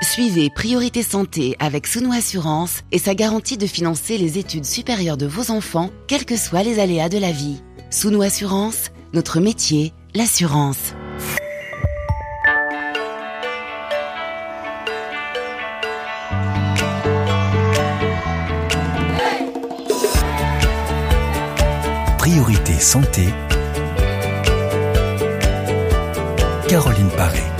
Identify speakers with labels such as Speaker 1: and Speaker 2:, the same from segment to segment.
Speaker 1: Suivez Priorité Santé avec Sounou Assurance et sa garantie de financer les études supérieures de vos enfants, quels que soient les aléas de la vie. Sounou Assurance, notre métier, l'assurance.
Speaker 2: Priorité Santé. Caroline Paré.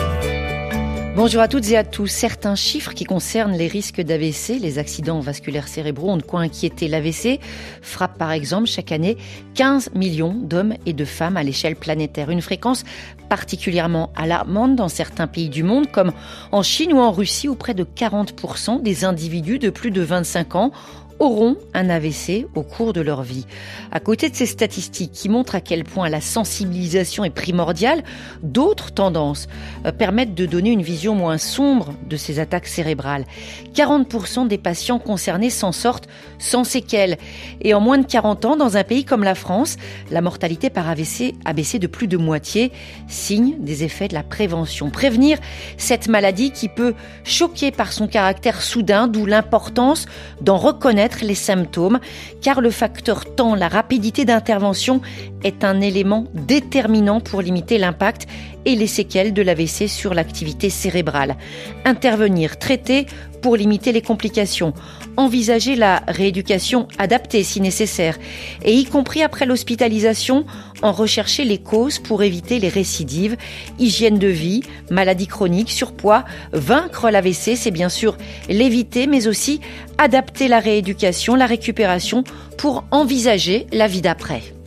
Speaker 3: Bonjour à toutes et à tous. Certains chiffres qui concernent les risques d'AVC, les accidents vasculaires cérébraux, ont de quoi inquiéter. L'AVC frappe par exemple chaque année 15 millions d'hommes et de femmes à l'échelle planétaire. Une fréquence particulièrement alarmante dans certains pays du monde, comme en Chine ou en Russie, où près de 40% des individus de plus de 25 ans auront un AVC au cours de leur vie. À côté de ces statistiques qui montrent à quel point la sensibilisation est primordiale, d'autres tendances euh, permettent de donner une vision moins sombre de ces attaques cérébrales. 40% des patients concernés s'en sortent sans séquelles. Et en moins de 40 ans, dans un pays comme la France, la mortalité par AVC a baissé de plus de moitié, signe des effets de la prévention. Prévenir cette maladie qui peut choquer par son caractère soudain, d'où l'importance d'en reconnaître les symptômes, car le facteur temps, la rapidité d'intervention est un élément déterminant pour limiter l'impact et les séquelles de l'AVC sur l'activité cérébrale. Intervenir, traiter pour limiter les complications, envisager la rééducation adaptée si nécessaire, et y compris après l'hospitalisation, en rechercher les causes pour éviter les récidives, hygiène de vie, maladies chroniques, surpoids, vaincre l'AVC, c'est bien sûr l'éviter, mais aussi adapter la rééducation, la récupération pour envisager la vie d'après.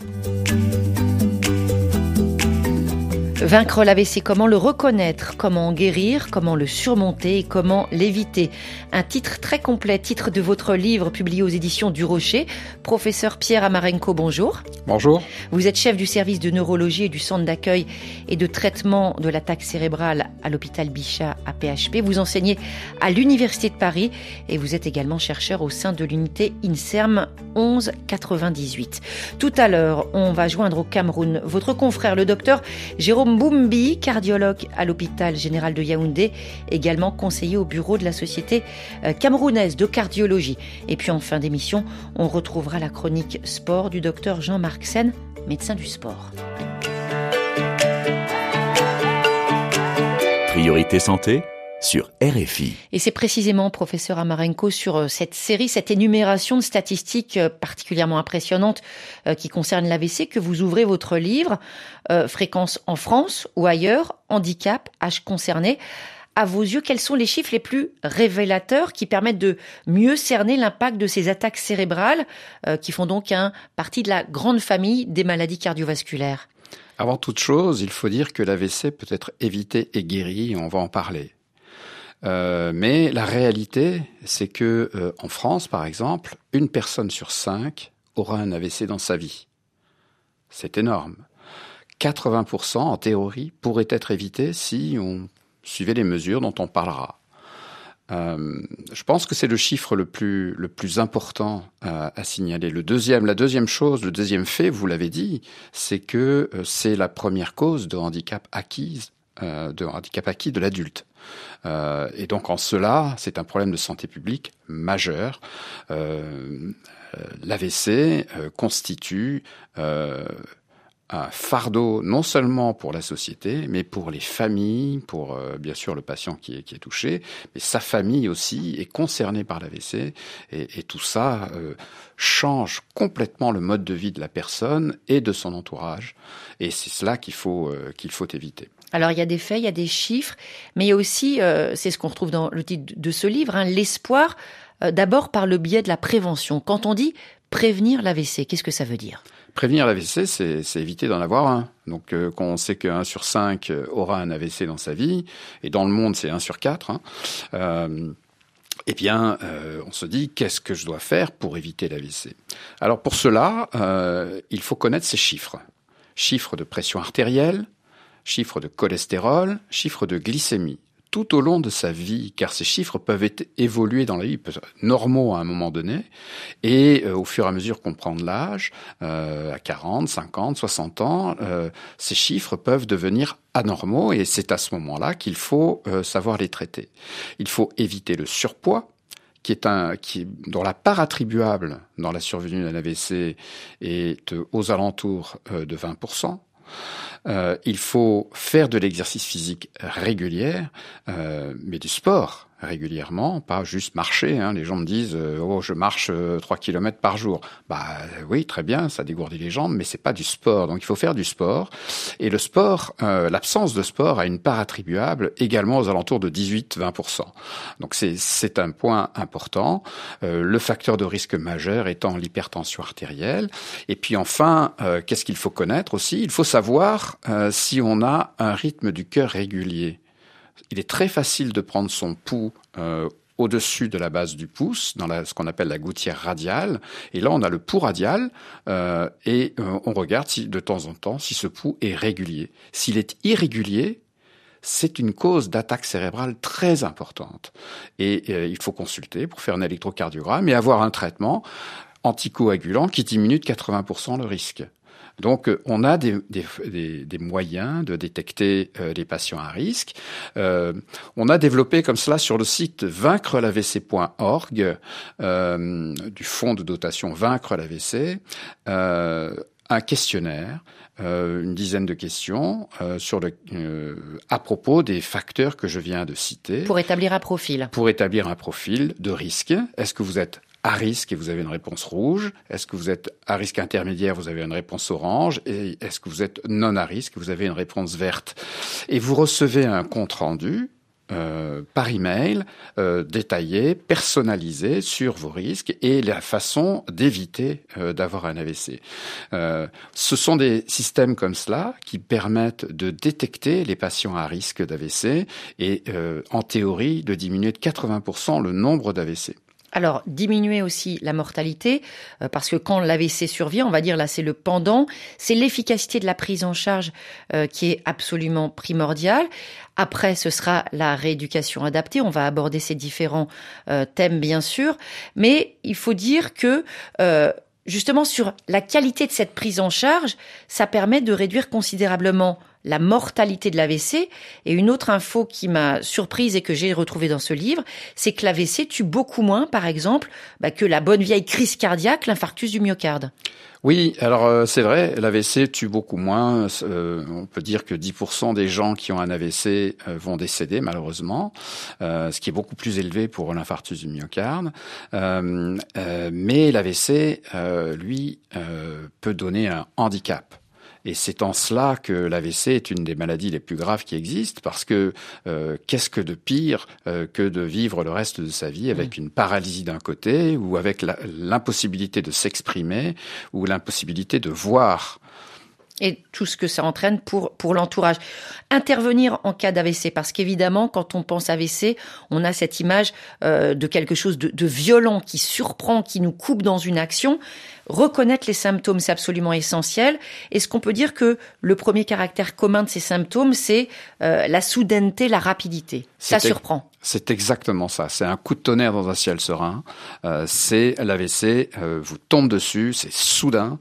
Speaker 3: Vaincre l'AVC, comment le reconnaître, comment en guérir, comment le surmonter et comment l'éviter. Un titre très complet, titre de votre livre publié aux éditions du Rocher. Professeur Pierre Amarenko, bonjour.
Speaker 4: Bonjour.
Speaker 3: Vous êtes chef du service de neurologie et du centre d'accueil et de traitement de l'attaque cérébrale à l'hôpital Bichat à PHP. Vous enseignez à l'Université de Paris et vous êtes également chercheur au sein de l'unité INSERM 1198. Tout à l'heure, on va joindre au Cameroun votre confrère, le docteur Jérôme Boumbi, cardiologue à l'hôpital général de Yaoundé, également conseiller au bureau de la Société euh, camerounaise de cardiologie. Et puis en fin d'émission, on retrouvera la chronique sport du docteur Jean-Marc Sen, médecin du sport.
Speaker 2: Priorité santé sur RFI.
Speaker 3: Et c'est précisément, professeur Amarenko, sur euh, cette série, cette énumération de statistiques euh, particulièrement impressionnantes euh, qui concernent l'AVC que vous ouvrez votre livre, Fréquence en France ou ailleurs, handicap, âge concerné. À vos yeux, quels sont les chiffres les plus révélateurs qui permettent de mieux cerner l'impact de ces attaques cérébrales qui font donc un partie de la grande famille des maladies cardiovasculaires?
Speaker 4: Avant toute chose, il faut dire que l'AVC peut être évité et guéri, et on va en parler. Euh, mais la réalité, c'est que euh, en France, par exemple, une personne sur cinq aura un AVC dans sa vie. C'est énorme. 80% en théorie pourraient être évités si on suivait les mesures dont on parlera. Euh, je pense que c'est le chiffre le plus important à, signaler. Le deuxième, la deuxième chose, le deuxième fait, vous l'avez dit, c'est que c'est la première cause de handicap acquise, de handicap acquis de l'adulte. Euh, et donc en cela, c'est un problème de santé publique majeur. Euh, euh L'AVC constitue un fardeau non seulement pour la société, mais pour les familles, pour bien sûr le patient qui est, touché, mais sa famille aussi est concernée par l'AVC, et, tout ça change complètement le mode de vie de la personne et de son entourage, et c'est cela qu'il faut, qu'il faut éviter.
Speaker 3: Alors il y a des faits, il y a des chiffres, mais il y a aussi, euh, c'est ce qu'on retrouve dans le titre de ce livre, hein, l'espoir, euh, d'abord par le biais de la prévention. Quand on dit prévenir l'AVC, qu'est-ce que ça veut dire?
Speaker 4: Prévenir l'AVC, c'est éviter d'en avoir un. Donc euh, quand on sait qu'un sur cinq euh, aura un AVC dans sa vie, et dans le monde c'est un sur quatre, hein, euh, eh bien, euh, on se dit qu'est-ce que je dois faire pour éviter l'AVC Alors pour cela, euh, il faut connaître ces chiffres. Chiffres de pression artérielle, chiffre de cholestérol, chiffre de glycémie. tout au long de sa vie, car ces chiffres peuvent être évoluer dans la vie, normaux à un moment donné, et euh, au fur et à mesure qu'on prend de l'âge, euh, à 40, 50, 60 ans, euh, ces chiffres peuvent devenir anormaux, et c'est à ce moment-là qu'il faut savoir les traiter. Il faut éviter le surpoids, qui est un, qui, dont la part attribuable dans la survenue d'un AVC est aux alentours de 20%. Euh, il faut faire de l'exercice physique régulier, euh, mais du sport régulièrement, pas juste marcher. Hein. Les gens me disent euh, oh je marche euh, 3 km par jour. Bah oui très bien, ça dégourdit les jambes, mais c'est pas du sport. Donc il faut faire du sport. Et le sport, euh, l'absence de sport a une part attribuable également aux alentours de 18-20%. Donc c'est un point important. Euh, le facteur de risque majeur étant l'hypertension artérielle. Et puis enfin, qu'est-ce qu'il faut connaître aussi? Il faut savoir si on a un rythme du cœur régulier il est très facile de prendre son pouls euh, au-dessus de la base du pouce, dans ce qu'on appelle la gouttière radiale. Et là, on a le pouls radial euh, et euh, on regarde de temps en temps si ce pouls est régulier. S'il est irrégulier, c'est une cause d'attaque cérébrale très importante. Et il faut consulter pour faire un électrocardiogramme et avoir un traitement anticoagulant qui diminue de 80% le risque. Donc, euh, on a des, moyens de détecter euh, les patients à risque. Euh, on a développé comme cela sur le site vaincre-l'AVC.org du fonds de dotation Vaincre l'AVC un questionnaire, une dizaine de questions sur le, à propos des facteurs que je viens de citer.
Speaker 3: Pour établir un profil.
Speaker 4: Pour établir un profil de risque. Est-ce que vous êtes à risque et vous avez une réponse rouge Est-ce que vous êtes à risque intermédiaire, vous avez une réponse orange Et est-ce que vous êtes non à risque, vous avez une réponse verte Et vous recevez un compte rendu euh, par email euh, détaillé, personnalisé sur vos risques et la façon d'éviter euh, d'avoir un AVC. Euh, ce sont des systèmes comme cela qui permettent de détecter les patients à risque d'AVC et euh, en théorie de diminuer de 80% le nombre d'AVC.
Speaker 3: Alors, diminuer aussi la mortalité, euh, parce que quand l'AVC survient, on va dire là c'est le pendant, c'est l'efficacité de la prise en charge euh, qui est absolument primordiale. Après, ce sera la rééducation adaptée. On va aborder ces différents euh, thèmes, bien sûr, mais il faut dire que justement sur la qualité de cette prise en charge, ça permet de réduire considérablement la mortalité de l'AVC. Et une autre info qui m'a surprise et que j'ai retrouvée dans ce livre, c'est que l'AVC tue beaucoup moins, par exemple, bah, que la bonne vieille crise cardiaque, l'infarctus du myocarde.
Speaker 4: Oui, alors euh, c'est vrai, l'AVC tue beaucoup moins. Euh, on peut dire que 10% des gens qui ont un AVC euh, vont décéder malheureusement, ce qui est beaucoup plus élevé pour l'infarctus du myocarde. mais l'AVC, lui, peut donner un handicap. Et c'est en cela que l'AVC est une des maladies les plus graves qui existent, parce que euh, qu'est-ce que de pire euh, que de vivre le reste de sa vie avec une paralysie d'un côté, ou avec l'impossibilité de s'exprimer, ou l'impossibilité de voir
Speaker 3: et tout ce que ça entraîne pour, pour l'entourage. Intervenir en cas d'AVC, parce qu'évidemment, quand on pense AVC, on a cette image euh, de quelque chose de, de, violent qui surprend, qui nous coupe dans une action. Reconnaître les symptômes, c'est absolument essentiel. Est-ce qu'on peut dire que le premier caractère commun de ces symptômes, c'est euh, la soudaineté, la rapidité? Ça surprend.
Speaker 4: C'est exactement ça. C'est un coup de tonnerre dans un ciel serein. Euh, c'est l'AVC, euh, vous tombe dessus, c'est soudain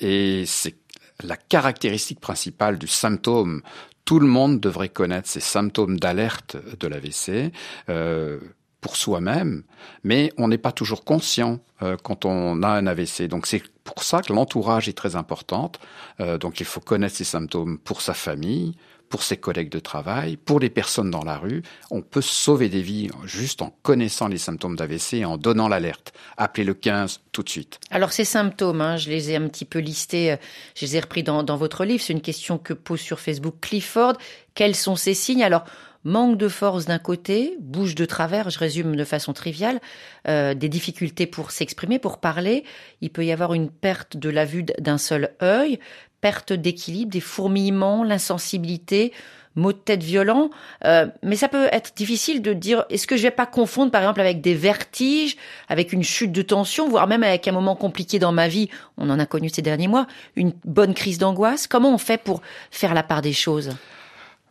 Speaker 4: et c'est la caractéristique principale du symptôme. Tout le monde devrait connaître ces symptômes d'alerte de l'AVC. Euh, pour soi-même, mais on n'est pas toujours conscient euh, quand on a un AVC. Donc c'est pour ça que l'entourage est très importante. Euh, donc il faut connaître ces symptômes pour sa famille, pour ses collègues de travail, pour les personnes dans la rue. On peut sauver des vies juste en connaissant les symptômes d'AVC et en donnant l'alerte. Appelez le 15 tout de suite.
Speaker 3: Alors ces symptômes, hein, je les ai un petit peu listés, euh, je les ai repris dans, votre livre. C'est une question que pose sur Facebook Clifford. Quels sont ces signes? Alors manque de force d'un côté, bouche de travers, je résume de façon triviale, euh, des difficultés pour s'exprimer, pour parler. Il peut y avoir une perte de la vue d'un seul œil, perte d'équilibre, des fourmillements, l'insensibilité, maux de tête violents. Euh, mais ça peut être difficile de dire, est-ce que je vais pas confondre par exemple avec des vertiges, avec une chute de tension, voire même avec un moment compliqué dans ma vie, on en a connu ces derniers mois, une bonne crise d'angoisse Comment on fait pour faire la part des choses?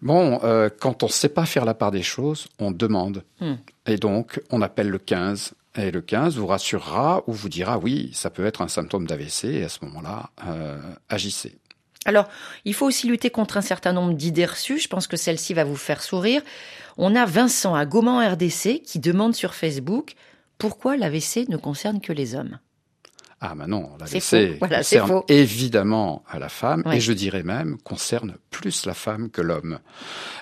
Speaker 4: Bon, euh, quand on ne sait pas faire la part des choses, on demande.
Speaker 3: Hmm.
Speaker 4: Et donc, on appelle le 15. Et le 15 vous rassurera ou vous dira oui, ça peut être un symptôme d'AVC et à ce moment-là, euh, agissez.
Speaker 3: Alors, il faut aussi lutter contre un certain nombre d'idées reçues. Je pense que celle-ci va vous faire sourire. On a Vincent à Gaumont RDC qui demande sur Facebook pourquoi l'AVC ne concerne que les hommes?
Speaker 4: Ah ben non,
Speaker 3: C'est Voilà, c'est
Speaker 4: concerne
Speaker 3: faux.
Speaker 4: évidemment à la femme
Speaker 3: Oui.
Speaker 4: et je dirais même concerne plus la femme que l'homme.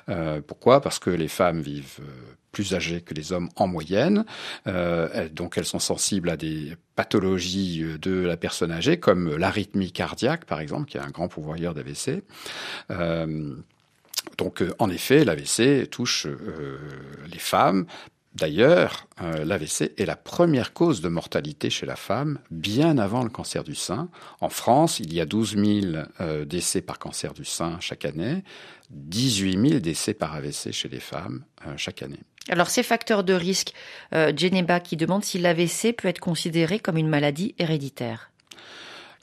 Speaker 4: Euh, pourquoi? Parce que les femmes vivent euh, plus âgées que les hommes en moyenne, euh, donc elles sont sensibles à des pathologies de la personne âgée comme l'arythmie cardiaque par exemple, qui est un grand pourvoyeur d'AVC. Euh, donc euh, en effet, l'AVC touche euh, les femmes. D'ailleurs, euh, l'AVC est la première cause de mortalité chez la femme, bien avant le cancer du sein. En France, il y a 12 000 euh, décès par cancer du sein chaque année, 18 000 décès par AVC chez les femmes euh, chaque année.
Speaker 3: Alors, ces facteurs de risque, Geneba qui demande si l'AVC peut être considéré comme une maladie héréditaire.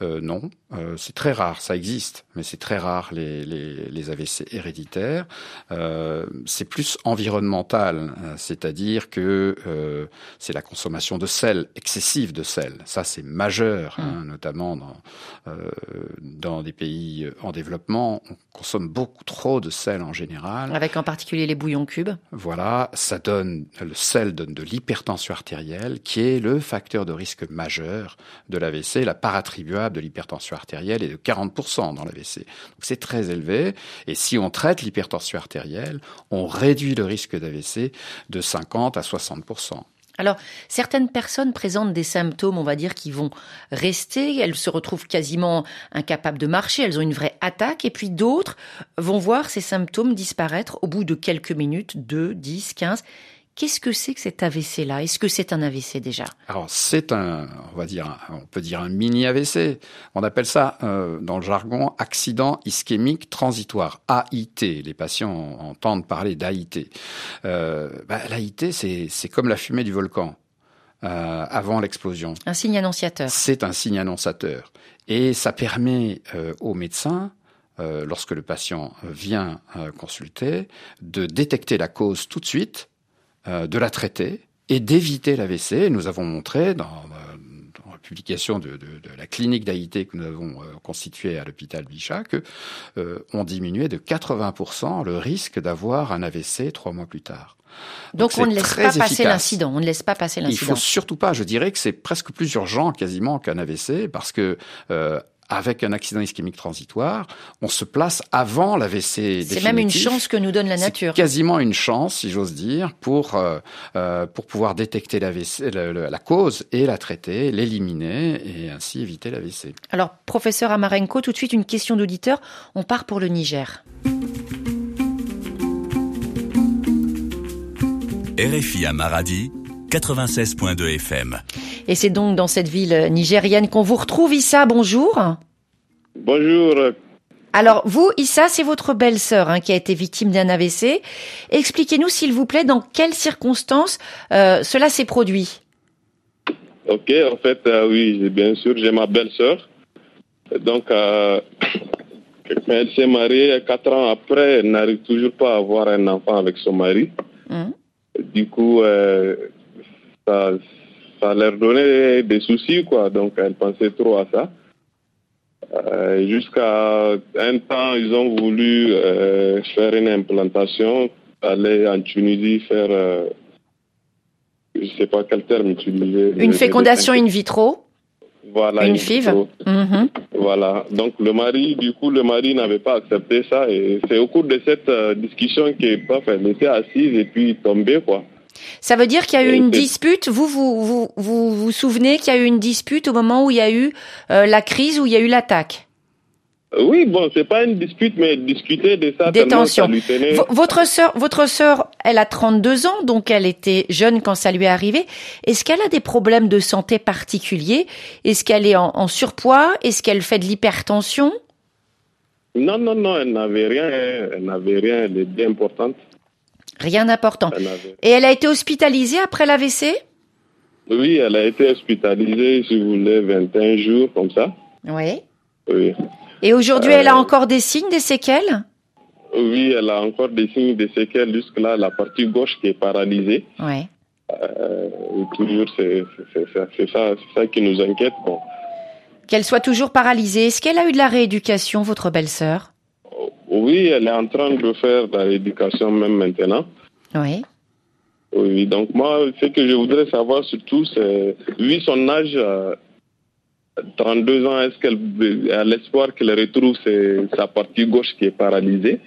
Speaker 4: Euh, non, euh, c'est très rare, ça existe, mais c'est très rare les, les, les AVC héréditaires. Euh, c'est plus environnemental, c'est-à-dire que c'est la consommation de sel, excessive de sel. Ça, c'est majeur, hein, notamment dans, dans des pays en développement. On consomme beaucoup trop de sel en général.
Speaker 3: Avec en particulier les bouillons cubes.
Speaker 4: Voilà, ça donne le sel donne de l'hypertension artérielle, qui est le facteur de risque majeur de l'AVC. La part de l'hypertension artérielle est de 40% dans l'AVC. Donc c'est très élevé. Et si on traite l'hypertension artérielle, on réduit le risque d'AVC de 50 à 60%.
Speaker 3: Alors, certaines personnes présentent des symptômes, on va dire, qui vont rester. Elles se retrouvent quasiment incapables de marcher. Elles ont une vraie attaque. Et puis d'autres vont voir ces symptômes disparaître au bout de quelques minutes, 2, 10, 15. Qu'est-ce que c'est que cet AVC-là Est-ce que c'est un AVC déjà?
Speaker 4: Alors c'est un, on va dire, on peut dire un mini AVC. On appelle ça euh, dans le jargon accident ischémique transitoire (AIT). Les patients entendent parler d'AIT. Euh, bah, L'AIT c'est c'est comme la fumée du volcan euh, avant l'explosion.
Speaker 3: Un signe annonciateur.
Speaker 4: C'est un signe annonçateur et ça permet euh, aux médecins euh, lorsque le patient vient euh, consulter, de détecter la cause tout de suite, de la traiter et d'éviter l'AVC. Nous avons montré dans, euh, dans la publication de, de- de la clinique d'AIT que nous avons euh, constituée à l'hôpital Bichat que euh, on diminuait de 80% le risque d'avoir un AVC trois mois plus tard.
Speaker 3: Donc on ne laisse pas passer l'incident. On ne laisse pas passer
Speaker 4: Il
Speaker 3: l'incident.
Speaker 4: faut surtout pas, je dirais que c'est presque plus urgent quasiment qu'un AVC parce que euh, avec un accident ischémique transitoire, on se place avant l'AVC
Speaker 3: C'est même une chance que nous donne la
Speaker 4: C'est
Speaker 3: nature.
Speaker 4: quasiment une chance, si j'ose dire, pour euh, euh, pour pouvoir détecter l'AVC, le- le- la cause et la traiter, l'éliminer et ainsi éviter l'AVC.
Speaker 3: Alors, professeur Amarenko, tout de suite une question d'auditeur. On part pour le Niger.
Speaker 2: RFI à Maradi, 96.2 FM.
Speaker 3: Et c'est donc dans cette ville nigérienne qu'on vous retrouve. Issa, bonjour.
Speaker 5: Bonjour.
Speaker 3: Alors, vous, Issa, c'est votre belle-sœur hein, qui a été victime d'un AVC. Expliquez-nous, s'il vous plaît, dans quelles circonstances euh, cela s'est produit.
Speaker 5: Ok, en fait, euh, oui, bien sûr, j'ai ma belle-sœur. Donc, euh, elle s'est mariée, quatre ans après, elle n'arrive toujours pas à avoir un enfant avec son mari.
Speaker 3: Mhm.
Speaker 5: Du coup, euh, ça, ça leur donnait des soucis, quoi. Donc, elle pensait trop à ça. Euh, Jusqu'à un temps, ils ont voulu euh, faire une implantation, aller en Tunisie faire, euh, je sais pas quel terme utiliser.
Speaker 3: Une fécondation in vitro,
Speaker 5: voilà,
Speaker 3: une FIV. Mhm.
Speaker 5: Voilà. Donc le mari, du coup, le mari n'avait pas accepté ça et c'est au cours de cette euh, discussion qu'il elle était assise et puis tombée, quoi.
Speaker 3: Ça veut dire qu'il y a eu une dispute. Vous vous vous vous, vous souvenez qu'il y a eu une dispute au moment où il y a eu euh, la crise, où il y a eu l'attaque?
Speaker 5: Euh, Oui, bon, c'est pas une dispute, mais discuter de ça,
Speaker 3: Des tensions. votre sœur, votre sœur, elle a 32 ans, donc elle était jeune quand ça lui est arrivé. Est-ce qu'elle a des problèmes de santé particuliers? Est-ce qu'elle est en, en surpoids? Est-ce qu'elle fait de l'hypertension?
Speaker 5: Non, non, non, elle n'avait rien, elle n'avait rien, est bien importante.
Speaker 3: Rien d'important. Et elle a été hospitalisée après l'AVC
Speaker 5: Oui, elle a été hospitalisée, si vous voulez, 21 jours, comme ça.
Speaker 3: Oui.
Speaker 5: Oui.
Speaker 3: Et aujourd'hui,
Speaker 5: Euh,
Speaker 3: elle a encore des signes, des séquelles?
Speaker 5: Oui, elle a encore des signes de séquelles jusque-là, la partie gauche qui est paralysée.
Speaker 3: Ouais.
Speaker 5: Euh, toujours, c'est ça, ça qui nous inquiète. Bon.
Speaker 3: Qu'elle soit toujours paralysée. Est-ce qu'elle a eu de la rééducation, votre belle-sœur?
Speaker 5: Oui, elle est en train de faire de la rééducation même maintenant.
Speaker 3: Oui.
Speaker 5: Oui, donc moi, ce que je voudrais savoir surtout, c'est, vu son âge, 32 euh, ans, est-ce qu'elle a l'espoir qu'elle retrouve sa partie gauche qui est paralysée?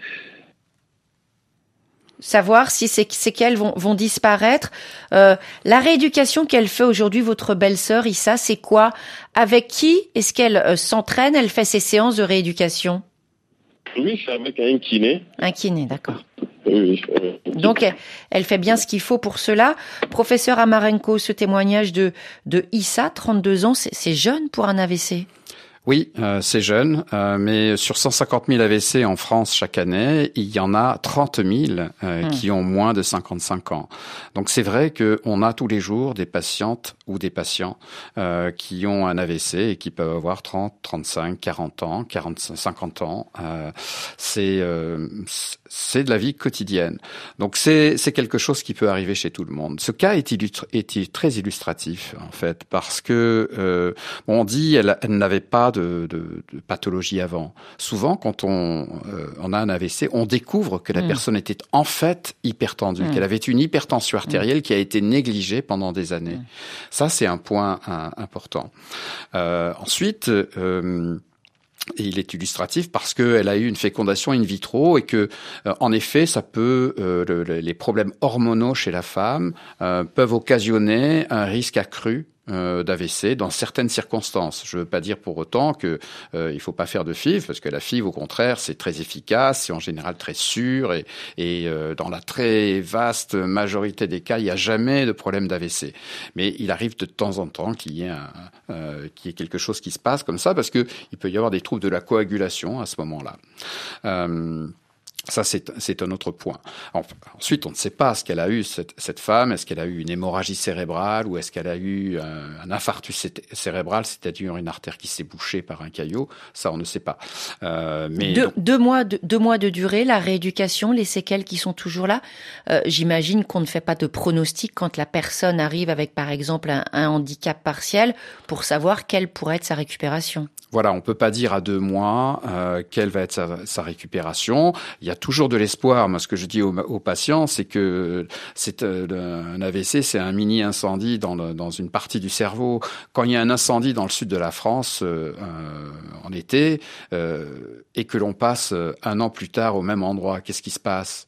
Speaker 3: Savoir si ces séquelles vont, vont disparaître. Euh, la rééducation qu'elle fait aujourd'hui, votre belle-sœur Issa, c'est quoi? Avec qui est-ce qu'elle euh, s'entraîne? Elle fait ses séances de rééducation?
Speaker 5: Oui, c'est avec un kiné.
Speaker 3: Un kiné, d'accord.
Speaker 5: Oui,
Speaker 3: Donc, elle, fait bien ce qu'il faut pour cela. Professeur Amarenko, ce témoignage de, de Issa, 32 ans, c'est jeune pour un AVC
Speaker 4: oui, euh, c'est jeune, euh, mais sur 150 000 AVC en France chaque année, il y en a 30 000 euh, hmm. qui ont moins de 55 ans. Donc c'est vrai qu'on a tous les jours des patientes ou des patients qui ont un AVC et qui peuvent avoir 30, 35, 40 ans, 40, 50 ans. c'est c'est de la vie quotidienne. Donc c'est c'est quelque chose qui peut arriver chez tout le monde. Ce cas est, est très illustratif en fait parce que on dit elle, elle n'avait pas de, de, de, pathologie avant. Souvent, quand on, euh, on, a un AVC, on découvre que la mm. personne était en fait hypertendue, mm. qu'elle avait une hypertension artérielle qui a été négligée pendant des années. Mm. Ça, c'est un point important. Euh, ensuite, euh, et il est illustratif parce qu'elle a eu une fécondation in vitro et que, euh, en effet, ça peut, euh, les problèmes hormonaux chez la femme euh, peuvent occasionner un risque accru euh, d'AVC dans certaines circonstances. Je ne veux pas dire pour autant que euh, il faut pas faire de FIV, parce que la FIV, au contraire, c'est très efficace, c'est en général très sûr, et, euh, dans la très vaste majorité des cas, il n'y a jamais de problème d'AVC. Mais il arrive de temps en temps qu'il y qu'il y ait quelque chose qui se passe comme ça, parce que il peut y avoir des troubles de la coagulation à ce moment-là. Euh, ça, c'est un autre point. Ensuite, on ne sait pas ce qu'elle a eu, cette, cette femme. Est-ce qu'elle a eu une hémorragie cérébrale ou est-ce qu'elle a eu un, infarctus cérébral, c'est-à-dire une artère qui s'est bouchée par un caillot? Ça, on ne sait pas.
Speaker 3: Euh, mais deux, mois de, deux mois de durée, la rééducation, les séquelles qui sont toujours là. Euh, J'imagine qu'on ne fait pas de pronostic quand la personne arrive avec, par exemple, un, un handicap partiel pour savoir quelle pourrait être sa récupération
Speaker 4: voilà, on peut pas dire à deux mois euh, quelle va être sa, sa, récupération. Il y a toujours de l'espoir. Moi, ce que je dis aux, patients, c'est que c'est euh, un AVC, c'est un mini incendie dans, dans, une partie du cerveau. Quand il y a un incendie dans le sud de la France euh, en été et que l'on passe un an plus tard au même endroit, qu'est-ce qui se passe?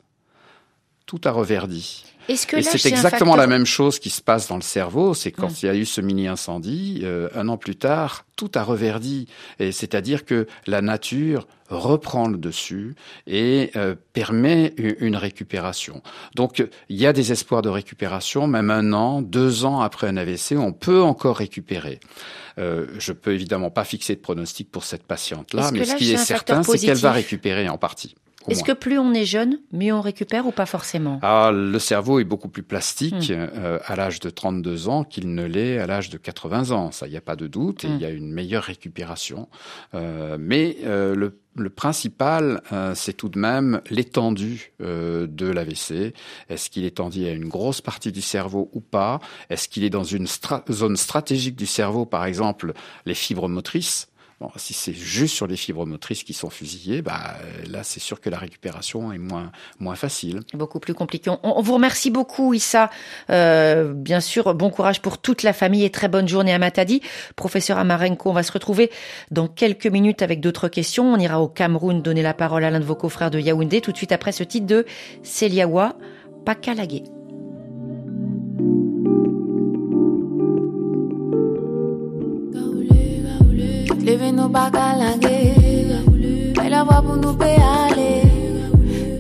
Speaker 4: Tout a reverdi.
Speaker 3: Est-ce que
Speaker 4: c'est exactement la même chose qui se passe dans le cerveau. C'est quand il y a eu ce mini incendie, euh, un an plus tard, tout a reverdi. Et c'est-à-dire que la nature reprend le dessus et euh, permet une récupération. Donc il y a des espoirs de récupération, même un an, deux ans après un AVC, on peut encore récupérer. Euh, je peux évidemment pas fixer de pronostic pour cette patiente-là, mais ce qui est certain, c'est qu'elle va récupérer en partie.
Speaker 3: Est-ce que plus on est jeune, mieux on récupère ou pas forcément?
Speaker 4: Ah, Le cerveau est beaucoup plus plastique hmm. euh, à l'âge de 32 ans qu'il ne l'est à l'âge de 80 ans. Ça, il n'y a pas de doute. Et il y a hmm. une meilleure récupération. Euh, mais euh, le, le, principal, euh, c'est tout de même l'étendue euh, de l'AVC. Est-ce qu'il est étendu à une grosse partie du cerveau ou pas? Est-ce qu'il est dans une zone stratégique du cerveau, par exemple les fibres motrices? Si c'est juste sur les fibres motrices qui sont fusillées, bah, là, c'est sûr que la récupération est moins, moins facile.
Speaker 3: Beaucoup plus compliqué. On, vous remercie beaucoup, Issa. Euh, bien sûr, bon courage pour toute la famille et très bonne journée à Matadi. Professeur Amarenko, on va se retrouver dans quelques minutes avec d'autres questions. On ira au Cameroun donner la parole à l'un de vos confrères de Yaoundé tout de suite après ce titre de Celiawa Pakalagé.
Speaker 6: Leve nou baka lange Fay la voix pou nou pe ale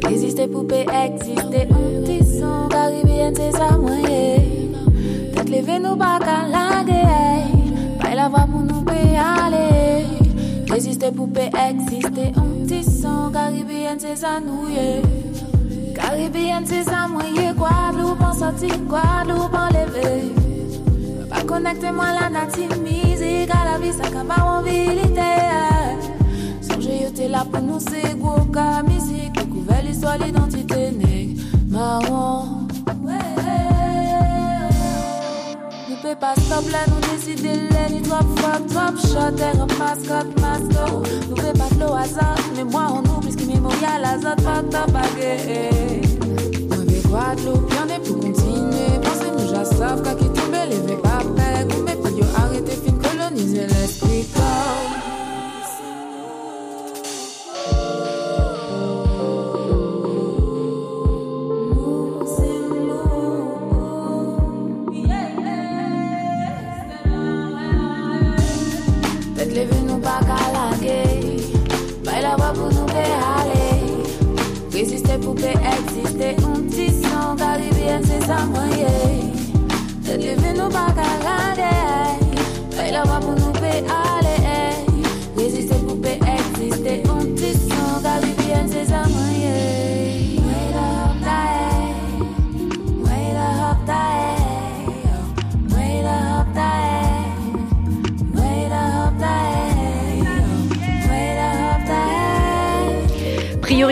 Speaker 6: Existe pou pe existe Un ti son Karibien se sa mwenye Tet leve nou baka lange Fay la voix pou nou pe ale Existe pou pe existe Un se sa nouye Karibien se sa mwenye Guadeloupe en leve Pa konekte mwen la nati mizik A la vi sa ka pa wan vilite Sonje yo te la pou nou se gwo ka mizik Nouvelle histoire, l'identité nègre. Marron. Nous peut pas stop là, nous décider là, ni drop, fuck, drop, shot, masco. Nous peut pas de l'eau hasard, mais moi on oublie ce qui mémorial, azot, fuck, top, agé. Moi, avec Guadeloupe, y'en est pour continuer. Pensez-nous, j'assoff, quand qui tombe, les pas père. Vous Bail la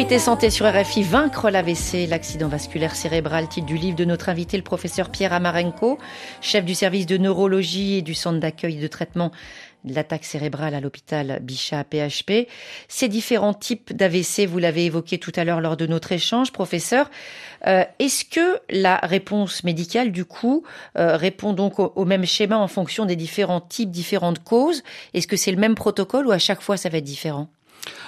Speaker 3: Priorité santé sur RFI, vaincre l'AVC, l'accident vasculaire cérébral, titre du livre de notre invité, le professeur Pierre Amarenko, chef du service de neurologie et du centre d'accueil et de traitement de l'attaque cérébrale à l'hôpital Bichat PHP. Ces différents types d'AVC, vous l'avez évoqué tout à l'heure lors de notre échange, professeur. Euh, Est-ce que la réponse médicale, du coup, euh, répond donc au même schéma en fonction des différents types, différentes causes? Est-ce que c'est le même protocole ou à chaque fois ça va être différent?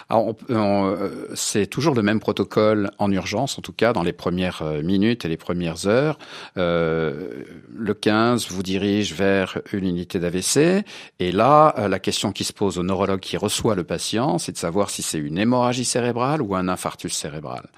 Speaker 4: Alors, euh, c'est toujours le même protocole en urgence, en tout cas dans les premières euh, minutes et les premières heures. Euh, le 15 vous dirige vers une unité d'AVC, et là, la question qui se pose au neurologue qui reçoit le patient, c'est de savoir si c'est une hémorragie cérébrale ou un infarctus cérébral.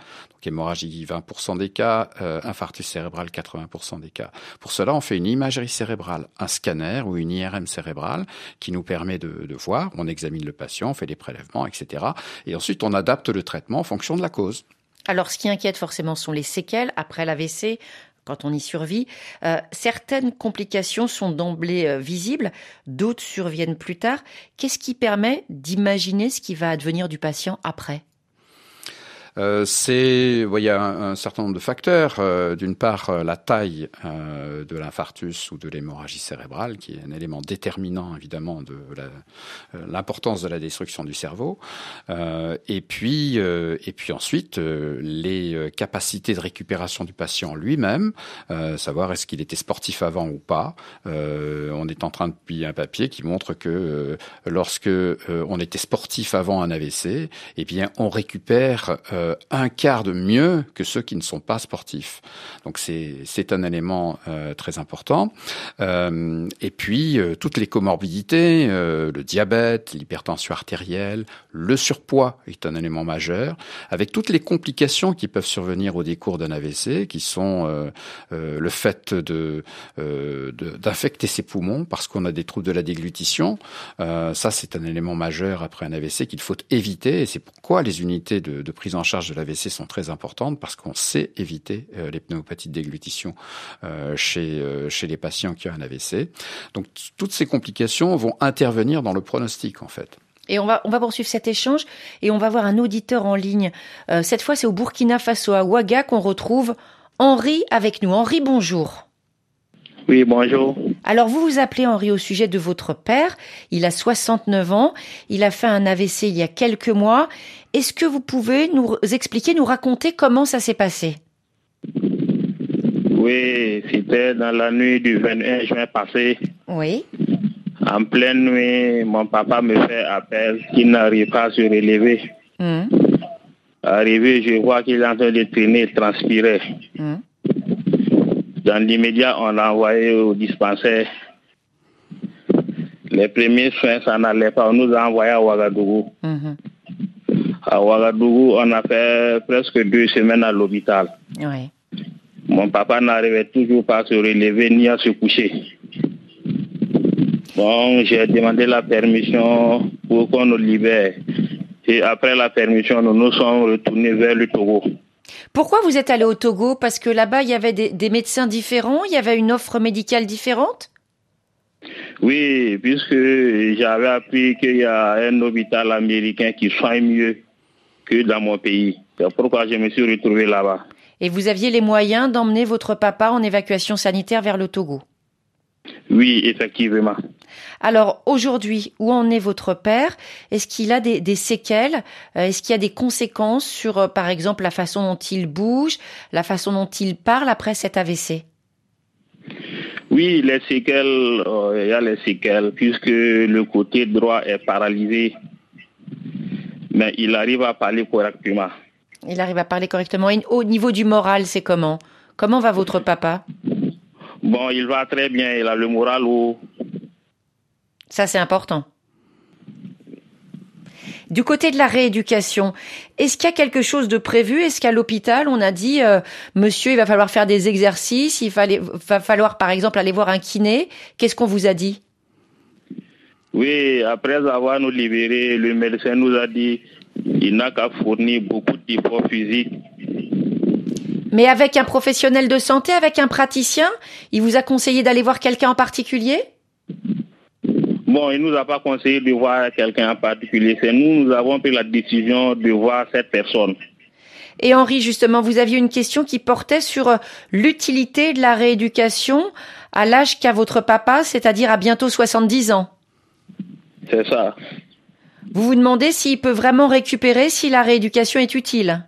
Speaker 4: Hémorragie 20% des cas, euh, infarctus cérébral 80% des cas. Pour cela, on fait une imagerie cérébrale, un scanner ou une IRM cérébrale qui nous permet de, voir. On examine le patient, on fait des prélèvements, etc. Et ensuite, on adapte le traitement en fonction de la cause.
Speaker 3: Alors, ce qui inquiète forcément sont les séquelles après l'AVC. Quand on y survit, Euh, certaines complications sont d'emblée euh, visibles, d'autres surviennent plus tard. Qu'est-ce qui permet d'imaginer ce qui va advenir du patient après?
Speaker 4: C'est, ouais, il y a un, un certain nombre de facteurs. Euh, D'une part, euh, la taille euh, de l'infarctus ou de l'hémorragie cérébrale, qui est un élément déterminant évidemment de euh, l'importance de la destruction du cerveau. Euh, et puis, euh, et puis ensuite, euh, les euh, capacités de récupération du patient lui-même, euh, savoir est-ce qu'il était sportif avant ou pas. Euh, on est en train de publier un papier qui montre que euh, lorsque euh, on était sportif avant un AVC, eh bien, on récupère euh, un quart de mieux que ceux qui ne sont pas sportifs. Donc c'est un élément euh, très important. Euh, et puis toutes les comorbidités, le diabète, l'hypertension artérielle, le surpoids est un élément majeur, avec toutes les complications qui peuvent survenir au décours d'un AVC, qui sont le fait de d'infecter ses poumons parce qu'on a des troubles de la déglutition. Ça, c'est un élément majeur après un AVC qu'il faut éviter. Et c'est pourquoi les unités de, de prise en charge de l'AVC sont très importantes parce qu'on sait éviter euh, les pneumopathies de déglutition euh, chez, euh, chez les patients qui ont un AVC. Donc, toutes ces complications vont intervenir dans le pronostic, en fait.
Speaker 3: Et on va, on va poursuivre cet échange et on va voir un auditeur en ligne. Euh, cette fois, c'est au Burkina Faso, à Ouaga, qu'on retrouve Henri avec nous. Henri, bonjour.
Speaker 7: Oui, bonjour.
Speaker 3: Alors, vous vous appelez Henri au sujet de votre père. Il a 69 ans. Il a fait un AVC il y a quelques mois. Est-ce que vous pouvez nous expliquer, nous raconter comment ça s'est passé?
Speaker 7: Oui, c'était dans la nuit du 21 juin passé.
Speaker 3: Oui.
Speaker 7: En pleine nuit, mon papa me fait appel qu'il n'arrive pas à se relever.
Speaker 3: Hum,
Speaker 7: Arrivé, je vois qu'il est en train de traîner, transpirer.
Speaker 3: hum.
Speaker 7: Dans l'immédiat, on l'a envoyé au dispensaire. Les premiers soins, ça n'allait pas. On nous a envoyé à Ouagadougou.
Speaker 3: Mhm.
Speaker 7: À Ouagadougou, on a fait presque deux semaines à l'hôpital.
Speaker 3: Ouais.
Speaker 7: Mon papa n'arrivait toujours pas à se relever ni à se coucher. Bon, j'ai demandé la permission pour qu'on nous libère. Et après la permission, nous nous sommes retournés vers le Togo.
Speaker 3: Pourquoi vous êtes allé au Togo? Parce que là-bas, il y avait des, des médecins différents, il y avait une offre médicale différente?
Speaker 7: Oui, puisque j'avais appris qu'il y a un hôpital américain qui soigne mieux que dans mon pays. C'est pourquoi je me suis retrouvé là-bas.
Speaker 3: Et vous aviez les moyens d'emmener votre papa en évacuation sanitaire vers le Togo?
Speaker 7: Oui, effectivement.
Speaker 3: Alors aujourd'hui, où en est votre père? Est-ce qu'il a des, des séquelles? Euh, Est-ce qu'il y a des conséquences sur, euh, par exemple, la façon dont il bouge, la façon dont il parle après cet AVC
Speaker 7: Oui, les séquelles, euh, il y a les séquelles, puisque le côté droit est paralysé. Mais il arrive à parler correctement.
Speaker 3: Il arrive à parler correctement. Et au niveau du moral, c'est comment? Comment va votre papa?
Speaker 7: Bon, il va très bien, il a le moral haut.
Speaker 3: Ça, c'est important. Du côté de la rééducation, est-ce qu'il y a quelque chose de prévu? Est-ce qu'à l'hôpital, on a dit, euh, monsieur, il va falloir faire des exercices, il fallait, va falloir, par exemple, aller voir un kiné Qu'est-ce qu'on vous a dit?
Speaker 7: Oui, après avoir nous libérés, le médecin nous a dit il n'a qu'à fournir beaucoup d'efforts physiques.
Speaker 3: Mais avec un professionnel de santé, avec un praticien, il vous a conseillé d'aller voir quelqu'un en particulier?
Speaker 7: Bon, il nous a pas conseillé de voir quelqu'un en particulier. C'est nous, nous avons pris la décision de voir cette personne.
Speaker 3: Et Henri, justement, vous aviez une question qui portait sur euh, l'utilité de la rééducation à l'âge qu'a votre papa, c'est-à-dire à bientôt 70 ans.
Speaker 7: C'est ça.
Speaker 3: Vous vous demandez s'il peut vraiment récupérer, si la rééducation est utile,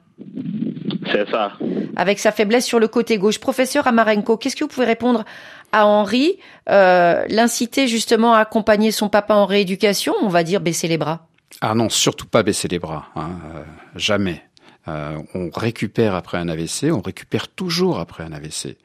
Speaker 7: C'est ça.
Speaker 3: avec sa faiblesse sur le côté gauche. Professeur Amarenko, qu'est-ce que vous pouvez répondre à Henri euh, L'inciter justement à accompagner son papa en rééducation, on va dire baisser les bras?
Speaker 4: Ah non, surtout pas baisser les bras, hein, euh, jamais. Euh, on récupère après un AVC, on récupère toujours après un AVC.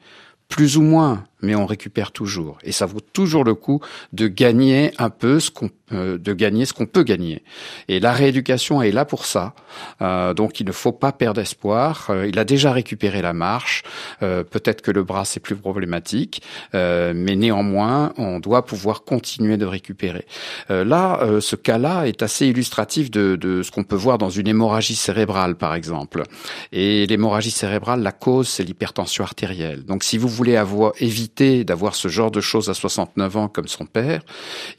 Speaker 4: Plus ou moins, mais on récupère toujours. Et ça vaut toujours le coup de gagner un peu ce qu'on euh, de gagner ce qu'on peut gagner. Et la rééducation est là pour ça. Euh, donc il ne faut pas perdre espoir. Euh, il a déjà récupéré la marche. Peut-être que le bras c'est plus problématique, mais néanmoins on doit pouvoir continuer de récupérer. Là, ce cas-là est assez illustratif de, de ce qu'on peut voir dans une hémorragie cérébrale, par exemple. Et l'hémorragie cérébrale, la cause, c'est l'hypertension artérielle. Donc, si vous voulez avoir éviter d'avoir ce genre de choses à 69 ans comme son père,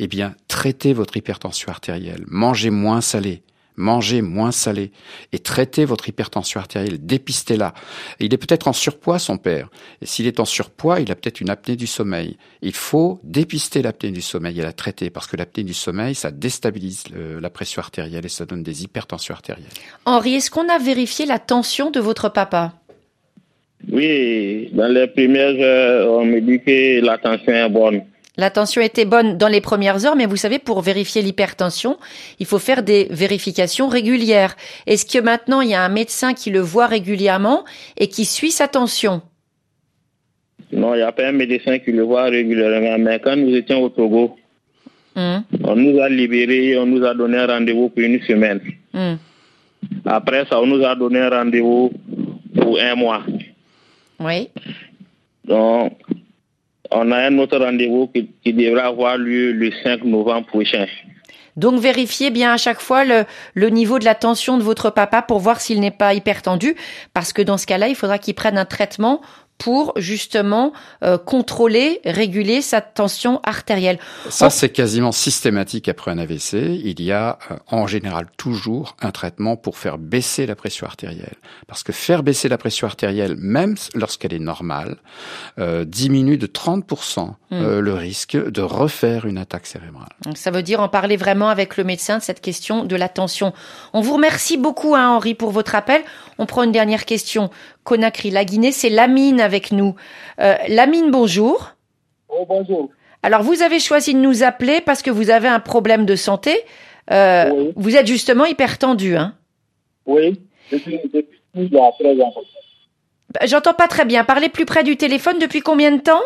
Speaker 4: eh bien, traitez votre hypertension artérielle. Mangez moins salé. Mangez moins salé et traitez votre hypertension artérielle, dépistez-la. Il est peut-être en surpoids, son père. Et s'il est en surpoids, il a peut-être une apnée du sommeil. Il faut dépister l'apnée du sommeil et la traiter parce que l'apnée du sommeil, ça déstabilise le- la pression artérielle et ça donne des hypertensions artérielles.
Speaker 3: Henri, est-ce qu'on a vérifié la tension de votre papa?
Speaker 7: Oui, dans les premières heures, on me dit que la tension est bonne.
Speaker 3: La tension était bonne dans les premières heures, mais vous savez, pour vérifier l'hypertension, il faut faire des vérifications régulières. Est-ce que maintenant, il y a un médecin qui le voit régulièrement et qui suit sa tension?
Speaker 7: Non, il n'y a pas un médecin qui le voit régulièrement, mais quand nous étions au Togo,
Speaker 3: Hum,
Speaker 7: on nous a libérés, on nous a donné un rendez-vous pour une semaine.
Speaker 3: hum.
Speaker 7: Après ça, on nous a donné un rendez-vous pour un mois.
Speaker 3: Oui.
Speaker 7: Donc, on a un autre rendez-vous qui, qui devra avoir lieu le 5 novembre prochain.
Speaker 3: Donc vérifiez bien à chaque fois le, le niveau de la tension de votre papa pour voir s'il n'est pas hypertendu, parce que dans ce cas-là, il faudra qu'il prenne un traitement pour justement euh, contrôler, réguler sa tension artérielle.
Speaker 4: Ça, c'est quasiment systématique après un AVC. Il y a euh, en général toujours un traitement pour faire baisser la pression artérielle. Parce que faire baisser la pression artérielle, même lorsqu'elle est normale, euh, diminue de 30% euh, le risque de refaire une attaque cérébrale.
Speaker 3: Donc, ça veut dire en parler vraiment avec le médecin de cette question de la tension. On vous remercie beaucoup, hein, Henri, pour votre appel. On prend une dernière question. Conakry, la Guinée, c'est Lamine avec nous. Euh, Lamine, bonjour.
Speaker 8: Oh, bonjour.
Speaker 3: Alors, vous avez choisi de nous appeler parce que vous avez un problème de santé. Euh,
Speaker 8: Oui.
Speaker 3: Vous êtes justement hyper tendu. Hein
Speaker 8: Oui, depuis, depuis il y a 13 ans.
Speaker 3: Bah, J'entends pas très bien. Parlez plus près du téléphone. Depuis combien de temps?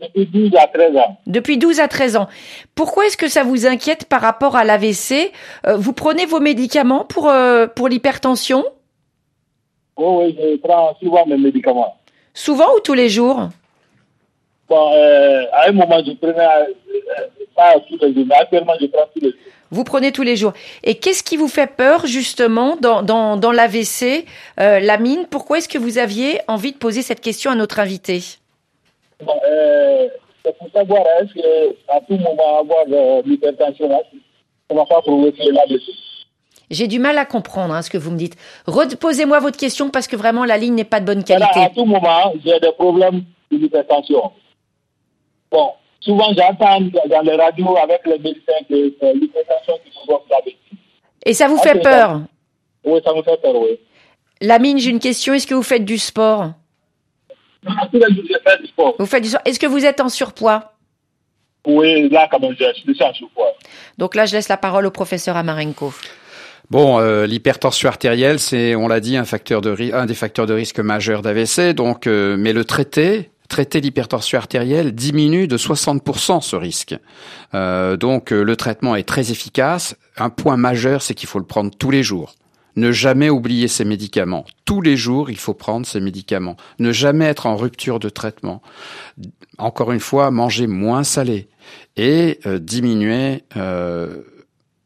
Speaker 8: Depuis 12 à 13 ans.
Speaker 3: Depuis 12 à 13 ans. Pourquoi est-ce que ça vous inquiète par rapport à l'AVC Euh, Vous prenez vos médicaments pour, euh, pour l'hypertension?
Speaker 8: Oh, oui, je prends souvent mes médicaments.
Speaker 3: Souvent ou tous les jours?
Speaker 8: Bon, euh, à un moment, je prenais euh, pas tous les jours, mais actuellement, je prends tous les jours.
Speaker 3: Vous prenez tous les jours. Et qu'est-ce qui vous fait peur justement dans, dans, dans l'AVC, euh, Lamine Pourquoi est-ce que vous aviez envie de poser cette question à notre invité?
Speaker 8: Bon, euh, c'est pour savoir, est-ce que à tout moment, avoir l'hypertension, là, ça ne va pas provoquer l'AVC
Speaker 3: J'ai du mal à comprendre hein, ce que vous me dites. Reposez-moi votre question parce que vraiment la ligne n'est pas de bonne qualité.
Speaker 8: Voilà, à tout moment, j'ai des problèmes d'hypertension. Bon, souvent j'entends dans les radios avec les médecins que c'est l'hypertension qui provoque la
Speaker 3: Et ça vous
Speaker 8: Ah,
Speaker 3: fait peur
Speaker 8: Oui, ça me fait peur, oui.
Speaker 3: Lamine, j'ai une question. Est-ce que vous faites du sport?
Speaker 8: Non, tous les jours, je fais du sport.
Speaker 3: Vous faites du sport. Est-ce que vous êtes en surpoids?
Speaker 8: Oui, là, quand même, je suis en surpoids.
Speaker 3: Donc là, je laisse la parole au professeur Amarenko.
Speaker 4: Bon, euh, l'hypertension artérielle, c'est, on l'a dit, un facteur de un des facteurs de risque majeurs d'AVC. Donc, euh, mais le traiter, traiter l'hypertension artérielle diminue de 60% ce risque. Euh, donc, euh, le traitement est très efficace. Un point majeur, c'est qu'il faut le prendre tous les jours. Ne jamais oublier ses médicaments. Tous les jours, il faut prendre ses médicaments. Ne jamais être en rupture de traitement. Encore une fois, manger moins salé et diminuer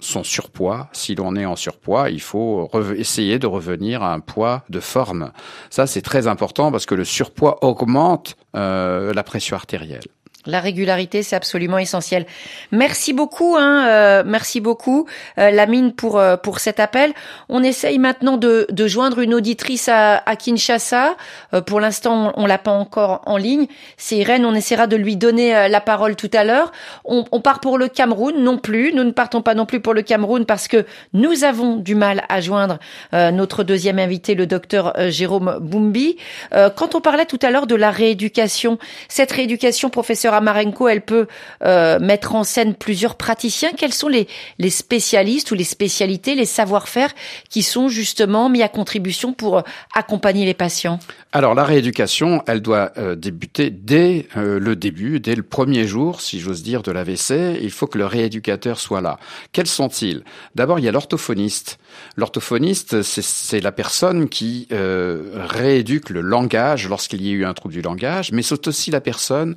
Speaker 4: son surpoids. Si l'on est en surpoids, il faut essayer de revenir à un poids de forme. Ça, c'est très important parce que le surpoids augmente euh, la pression artérielle.
Speaker 3: La régularité, c'est absolument essentiel. Merci beaucoup, hein, euh, merci beaucoup, euh, Lamine, pour euh, pour cet appel. On essaye maintenant de, de joindre une auditrice à, à Kinshasa. Euh, pour l'instant, on, on l'a pas encore en ligne. C'est Irène. On essaiera de lui donner euh, la parole tout à l'heure. On, on part pour le Cameroun non plus. Nous ne partons pas non plus pour le Cameroun parce que nous avons du mal à joindre euh, notre deuxième invité, le docteur Jérôme Boumbi. Quand on parlait tout à l'heure de la rééducation, cette rééducation, professeur Amarenko, elle peut euh, mettre en scène plusieurs praticiens. Quels sont les, les spécialistes ou les spécialités, les savoir-faire qui sont justement mis à contribution pour euh, accompagner les patients?
Speaker 4: Alors la rééducation, elle doit euh, débuter dès euh, le début, dès le premier jour, si j'ose dire, de l'AVC. Il faut que le rééducateur soit là. Quels sont-ils? D'abord, il y a l'orthophoniste. L'orthophoniste, c'est la personne qui euh, rééduque le langage lorsqu'il y a eu un trouble du langage, mais c'est aussi la personne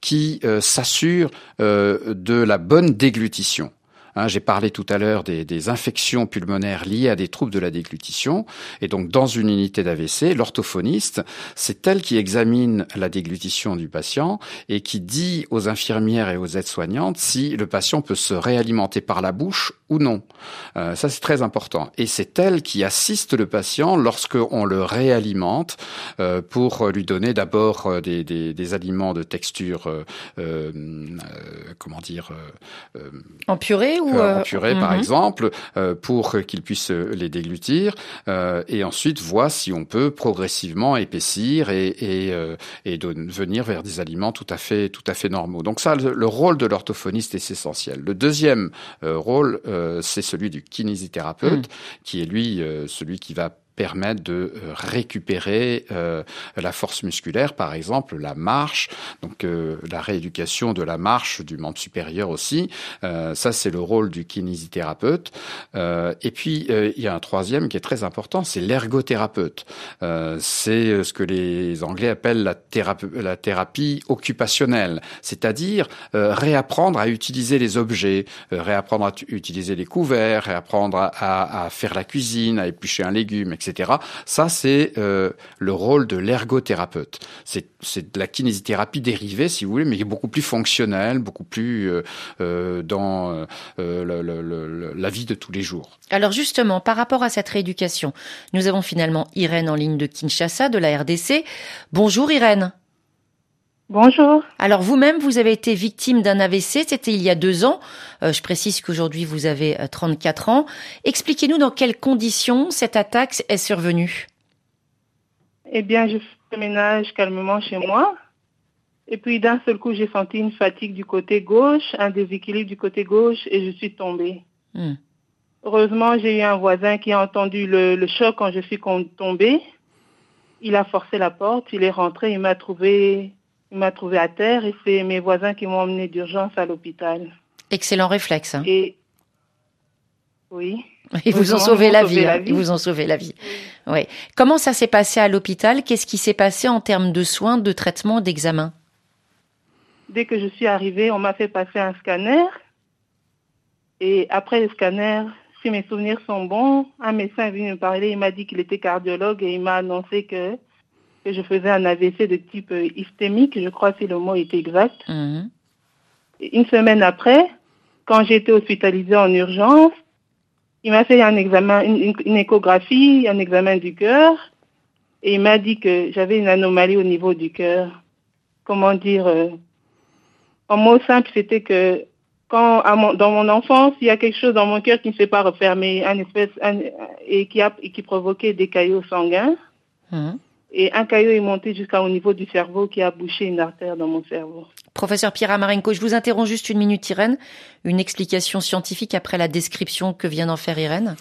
Speaker 4: qui euh, s'assure euh, de la bonne déglutition. Hein, J'ai parlé tout à l'heure des, des infections pulmonaires liées à des troubles de la déglutition. Et donc, dans une unité d'AVC, l'orthophoniste, c'est elle qui examine la déglutition du patient et qui dit aux infirmières et aux aides-soignantes si le patient peut se réalimenter par la bouche ou non. Euh, ça, c'est très important. Et c'est elle qui assiste le patient lorsqu'on le réalimente euh, pour lui donner d'abord euh, des, des, des aliments de texture, euh, euh, euh, comment dire,
Speaker 3: En purée ou
Speaker 4: euh, en purée, par
Speaker 3: mhm.
Speaker 4: exemple, euh, pour qu'ils puissent euh, les déglutir, euh, et ensuite voir si on peut progressivement épaissir et, et, euh, et de venir vers des aliments tout à fait, tout à fait normaux. Donc ça, le, le rôle de l'orthophoniste est essentiel. Le deuxième rôle, euh, c'est celui du kinésithérapeute, qui est lui euh, celui qui va permettre de euh, récupérer euh, la force musculaire, par exemple la marche, donc euh, la rééducation de la marche du membre supérieur aussi. Euh, ça, c'est le rôle du kinésithérapeute. Euh, et puis, euh, il y a un troisième qui est très important, c'est l'ergothérapeute. C'est ce que les Anglais appellent la, thérapie, la thérapie occupationnelle, c'est-à-dire réapprendre à utiliser les objets, réapprendre à utiliser les couverts, réapprendre à, à- à faire la cuisine, à éplucher un légume, etc. Ça, c'est euh, le rôle de l'ergothérapeute. C'est de la kinésithérapie dérivée, si vous voulez, mais beaucoup plus fonctionnelle, beaucoup plus euh, euh, dans euh, le- le- le- la vie de tous les jours.
Speaker 3: Alors justement, par rapport à cette rééducation, nous avons finalement Irène en ligne de Kinshasa, de la RDC. Bonjour Irène.
Speaker 9: Bonjour.
Speaker 3: Alors vous-même, vous avez été victime d'un AVC, c'était il y a deux ans. Euh, je précise qu'aujourd'hui, vous avez euh, 34 ans. Expliquez-nous dans quelles conditions cette attaque est survenue.
Speaker 9: Eh bien, je fais le ménage calmement chez moi. Et puis, d'un seul coup, j'ai senti une fatigue du côté gauche, un déséquilibre du côté gauche et je suis tombée.
Speaker 3: Hmm.
Speaker 9: Heureusement, j'ai eu un voisin qui a entendu le, le choc quand je suis tombée. Il a forcé la porte, il est rentré, il m'a trouvé, il m'a trouvé à terre et c'est mes voisins qui m'ont emmené d'urgence à l'hôpital.
Speaker 3: Excellent réflexe. hein.
Speaker 9: Et oui.
Speaker 3: Ils vous ont sauvé la
Speaker 9: sauvé
Speaker 3: vie.
Speaker 9: la
Speaker 3: hein.
Speaker 9: vie.
Speaker 3: Ils vous ont sauvé la vie. Oui. Comment ça s'est passé à l'hôpital? Qu'est-ce qui s'est passé en termes de soins, de traitement, d'examen?
Speaker 9: Dès que je suis arrivée, on m'a fait passer un scanner. Et après le scanner, si mes souvenirs sont bons, un médecin est venu me parler, il m'a dit qu'il était cardiologue et il m'a annoncé que, que je faisais un AVC de type euh, hystémique, je crois si le mot est exact.
Speaker 3: Mhm.
Speaker 9: Une semaine après, quand été hospitalisée en urgence, il m'a fait un examen, une, une, échographie, un examen du cœur, et il m'a dit que j'avais une anomalie au niveau du cœur. Comment dire euh, En mots simples, c'était que quand à mon, dans mon enfance, il y a quelque chose dans mon cœur qui ne s'est pas refermé, un espèce, un, et qui a et qui provoquait des caillots sanguins.
Speaker 3: Mhm.
Speaker 9: Et un caillot est monté jusqu'au niveau du cerveau qui a bouché une artère dans mon cerveau.
Speaker 3: Professeur Pierre Amarenko, je vous interromps juste une minute, Irène. Une explication scientifique après la description que vient d'en faire Irène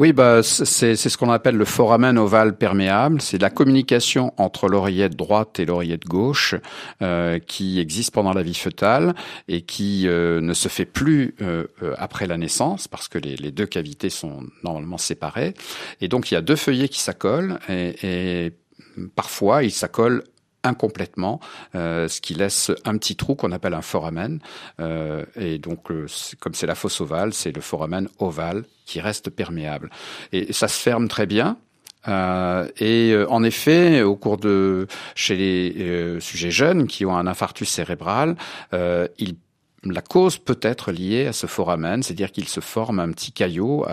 Speaker 4: oui, bah, c'est ce qu'on appelle le foramen ovale perméable. C'est la communication entre l'oreillette droite et l'oreillette gauche euh, qui existe pendant la vie fœtale et qui euh, ne se fait plus euh, euh, après la naissance parce que les, les, deux cavités sont normalement séparées. Et donc il y a deux feuillets qui s'accolent et, et parfois ils s'accolent incomplètement, euh, ce qui laisse un petit trou qu'on appelle un foramen. Euh, et donc, euh, comme c'est la fosse ovale, c'est le foramen ovale qui reste perméable. Et ça se ferme très bien. Euh, et en effet, au cours de chez les sujets jeunes qui ont un infarctus cérébral, ils la cause peut être liée à ce foramen, c'est-à-dire qu'il se forme un petit caillot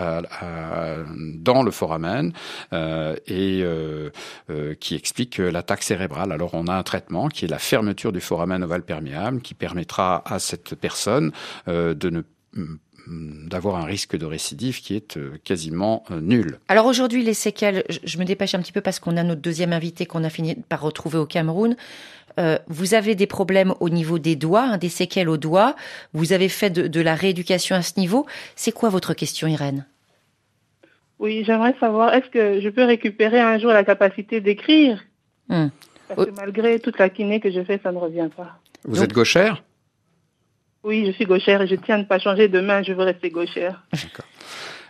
Speaker 4: dans le foramen euh, et euh, euh, qui explique l'attaque cérébrale. Alors on a un traitement qui est la fermeture du foramen ovale perméable qui permettra à cette personne de ne d'avoir un risque de récidive qui est quasiment nul.
Speaker 3: Alors aujourd'hui, les séquelles, je me dépêche un petit peu parce qu'on a notre deuxième invité qu'on a fini par retrouver au Cameroun. Euh, vous avez des problèmes au niveau des doigts, hein, des séquelles aux doigts. Vous avez fait de, de la rééducation à ce niveau. C'est quoi votre question, Irène?
Speaker 9: Oui, j'aimerais savoir, est-ce que je peux récupérer un jour la capacité d'écrire?
Speaker 3: Hum.
Speaker 9: Parce que malgré toute la kiné que je fais, ça ne revient pas.
Speaker 4: Vous Donc, êtes gauchère?
Speaker 9: Oui, je suis gauchère et je tiens à ne pas changer de main, je veux rester gauchère.
Speaker 4: D'accord.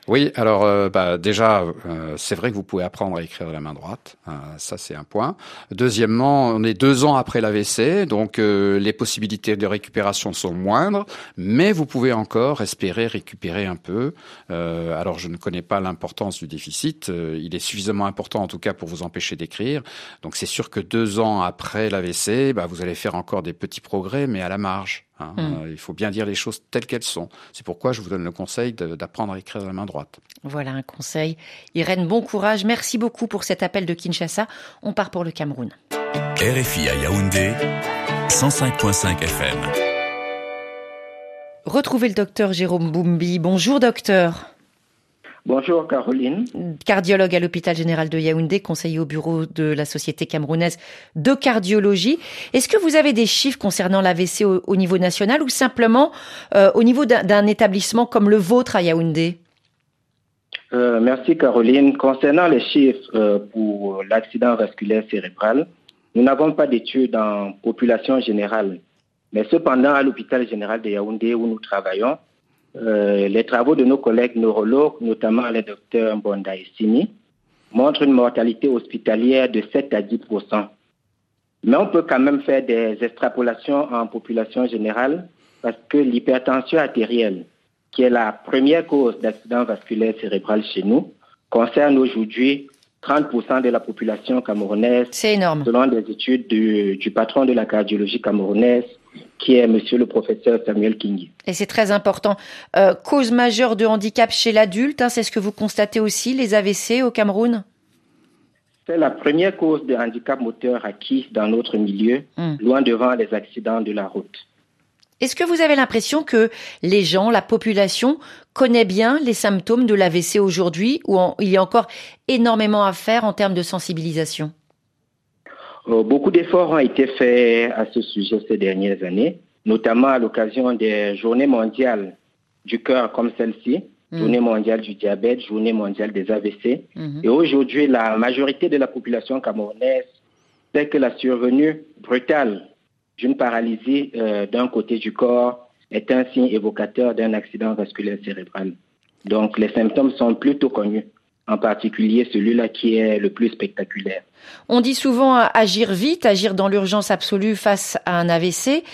Speaker 4: Oui, alors euh, bah, déjà, euh, c'est vrai que vous pouvez apprendre à écrire de la main droite, euh, ça c'est un point. Deuxièmement, on est deux ans après l'AVC, donc euh, les possibilités de récupération sont moindres, mais vous pouvez encore espérer récupérer un peu. Alors je ne connais pas l'importance du déficit, il est suffisamment important en tout cas pour vous empêcher d'écrire. Donc c'est sûr que deux ans après l'AVC, bah, vous allez faire encore des petits progrès, mais à la marge. Hein.
Speaker 3: Mm.
Speaker 4: il faut bien dire les choses telles qu'elles sont. C'est pourquoi je vous donne le conseil d'apprendre à écrire de la main droite.
Speaker 3: Voilà un conseil. Irène, bon courage. Merci beaucoup pour cet appel de Kinshasa. On part pour le Cameroun.
Speaker 2: RFI à Yaoundé, 105.5 FM.
Speaker 3: Retrouvez le docteur Jérôme Boumbi. Bonjour docteur.
Speaker 10: Bonjour Caroline.
Speaker 3: Cardiologue à l'hôpital général de Yaoundé, conseiller au bureau de la Société camerounaise de cardiologie. Est-ce que vous avez des chiffres concernant l'AVC au, au, niveau national ou simplement euh, au niveau d'un établissement comme le vôtre à Yaoundé?
Speaker 10: Euh, Merci Caroline. Concernant les chiffres euh, pour l'accident vasculaire cérébral, nous n'avons pas d'études en population générale. Mais cependant, à l'hôpital général de Yaoundé où nous travaillons, euh, les travaux de nos collègues neurologues, notamment le docteur Mbonda Essini, montrent une mortalité hospitalière de 7 à 10% Mais on peut quand même faire des extrapolations en population générale parce que l'hypertension artérielle, qui est la première cause d'accident vasculaire cérébral chez nous, concerne aujourd'hui 30% de la population camerounaise.
Speaker 3: C'est énorme.
Speaker 10: Selon des études du, du patron de la cardiologie camerounaise, qui est monsieur le professeur Samuel King.
Speaker 3: Et c'est très important. Euh, cause majeure de handicap chez l'adulte, hein, c'est ce que vous constatez aussi, les AVC au Cameroun?
Speaker 10: C'est la première cause de handicap moteur acquis dans notre milieu,
Speaker 3: Hmm.
Speaker 10: mm. loin devant les accidents de la route.
Speaker 3: Est-ce que vous avez l'impression que les gens, la population, connaît bien les symptômes de l'AVC aujourd'hui ou en, il y a encore énormément à faire en termes de sensibilisation?
Speaker 10: Beaucoup d'efforts ont été faits à ce sujet ces dernières années, notamment à l'occasion des journées mondiales du cœur comme celle-ci, mmh. journée mondiale du diabète, journée mondiale des AVC. Mmh. Et aujourd'hui, la majorité de la population camerounaise sait que la survenue brutale d'une paralysie euh, d'un côté du corps est un signe évocateur d'un accident vasculaire cérébral. Donc les symptômes sont plutôt connus, en particulier celui-là qui est le plus spectaculaire.
Speaker 3: On dit souvent agir vite, agir dans l'urgence absolue face à un AVC.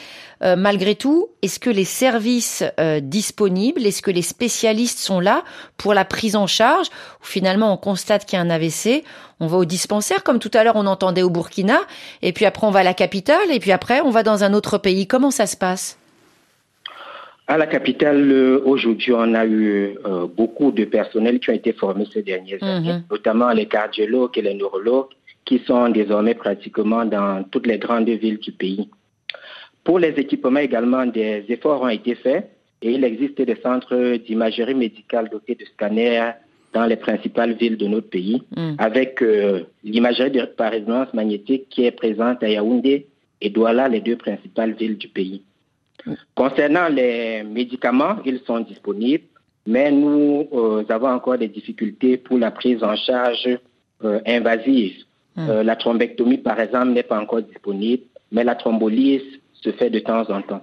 Speaker 3: Euh, malgré tout, est-ce que les services euh, disponibles, est-ce que les spécialistes sont là pour la prise en charge Ou finalement, on constate qu'il y a un AVC, on va au dispensaire, comme tout à l'heure on entendait au Burkina, et puis après on va à la capitale, et puis après on va dans un autre pays. Comment ça se passe?
Speaker 10: À la capitale, aujourd'hui, on a eu beaucoup de personnels qui ont été formés ces dernières mhm. années, notamment les cardiologues et les neurologues, qui sont désormais pratiquement dans toutes les grandes villes du pays. Pour les équipements également, des efforts ont été faits et il existe des centres d'imagerie médicale dotés de scanners dans les principales villes de notre pays, mm. avec euh, l'imagerie par résonance magnétique qui est présente à Yaoundé et Douala, les deux principales villes du pays. Mm. Concernant les médicaments, ils sont disponibles, mais nous euh, avons encore des difficultés pour la prise en charge euh, invasive. Mm. la thrombectomie, par exemple, n'est pas encore disponible, mais la thrombolyse se fait de temps en temps.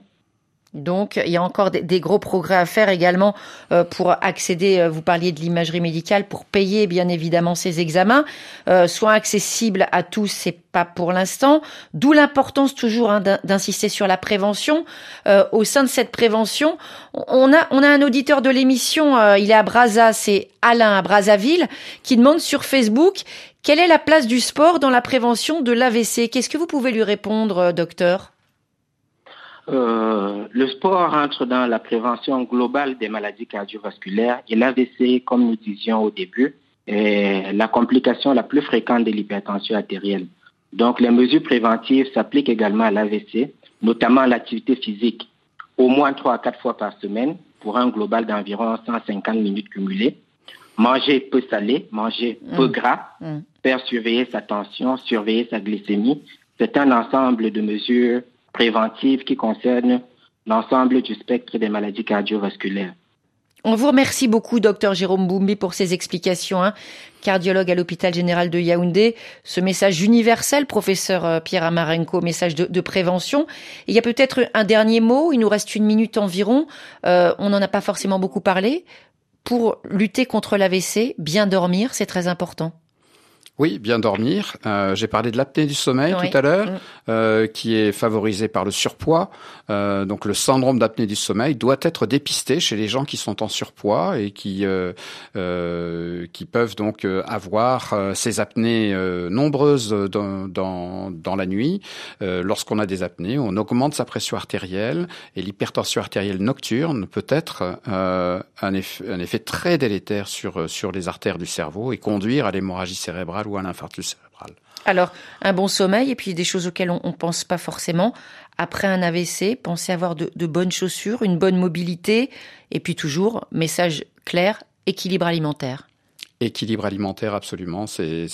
Speaker 3: Donc, il y a encore des, gros progrès à faire également euh, pour accéder, euh, vous parliez de l'imagerie médicale, pour payer bien évidemment ces examens, euh, soit accessibles à tous, c'est pas pour l'instant. D'où l'importance toujours hein, d'insister sur la prévention. au sein de cette prévention, on a, on a un auditeur de l'émission, il est à Brazza, c'est Alain à Brazzaville, qui demande sur Facebook quelle est la place du sport dans la prévention de l'AVC. Qu'est-ce que vous pouvez lui répondre, docteur?
Speaker 10: Euh, le sport entre dans la prévention globale des maladies cardiovasculaires et l'AVC, comme nous disions au début, est la complication la plus fréquente de l'hypertension artérielle. Donc, les mesures préventives s'appliquent également à l'AVC, notamment l'activité physique, au moins trois à quatre fois par semaine, pour un global d'environ 150 minutes cumulées. Manger peu salé, manger peu mmh. gras, mmh. faire surveiller sa tension, surveiller sa glycémie. C'est un ensemble de mesures préventive qui concerne l'ensemble du spectre des maladies cardiovasculaires.
Speaker 3: On vous remercie beaucoup, docteur Jérôme Boumbi, pour ces explications. Hein. Cardiologue à l'hôpital général de Yaoundé, ce message universel, professeur euh, Pierre Amarenko, message de, prévention. il y a peut-être un dernier mot, il nous reste une minute environ, euh, on n'en a pas forcément beaucoup parlé. Pour lutter contre l'AVC, bien dormir, c'est très important.
Speaker 4: Oui, bien dormir. Euh, j'ai parlé de l'apnée du sommeil tout à l'heure, mm. euh, qui est favorisée par le surpoids. Euh, donc le syndrome d'apnée du sommeil doit être dépisté chez les gens qui sont en surpoids et qui qui peuvent donc avoir ces apnées nombreuses dans, dans, dans la nuit. Lorsqu'on a des apnées, on augmente sa pression artérielle et l'hypertension artérielle nocturne peut être un, effet, un effet très délétère sur sur les artères du cerveau et conduire à l'hémorragie cérébrale ou un infarctus cérébral.
Speaker 3: Alors, un bon sommeil et puis des choses auxquelles on ne pense pas forcément. Après un AVC, pensez avoir de, bonnes chaussures, une bonne mobilité et puis toujours, message clair, équilibre alimentaire.
Speaker 4: Équilibre alimentaire, absolument. C'est,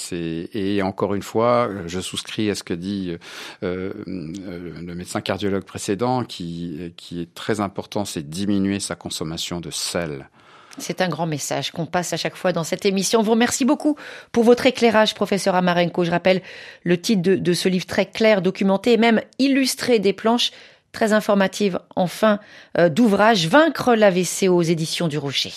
Speaker 4: et encore une fois, je souscris à ce que dit euh, euh, le médecin cardiologue précédent, qui, qui est très important, c'est diminuer sa consommation de sel.
Speaker 3: C'est un grand message qu'on passe à chaque fois dans cette émission. Vous remercie beaucoup pour votre éclairage, professeur Amarenko. Je rappelle le titre de, ce livre très clair, documenté et même illustré des planches très informatives en fin euh, d'ouvrage, Vaincre l'AVC aux éditions du Rocher.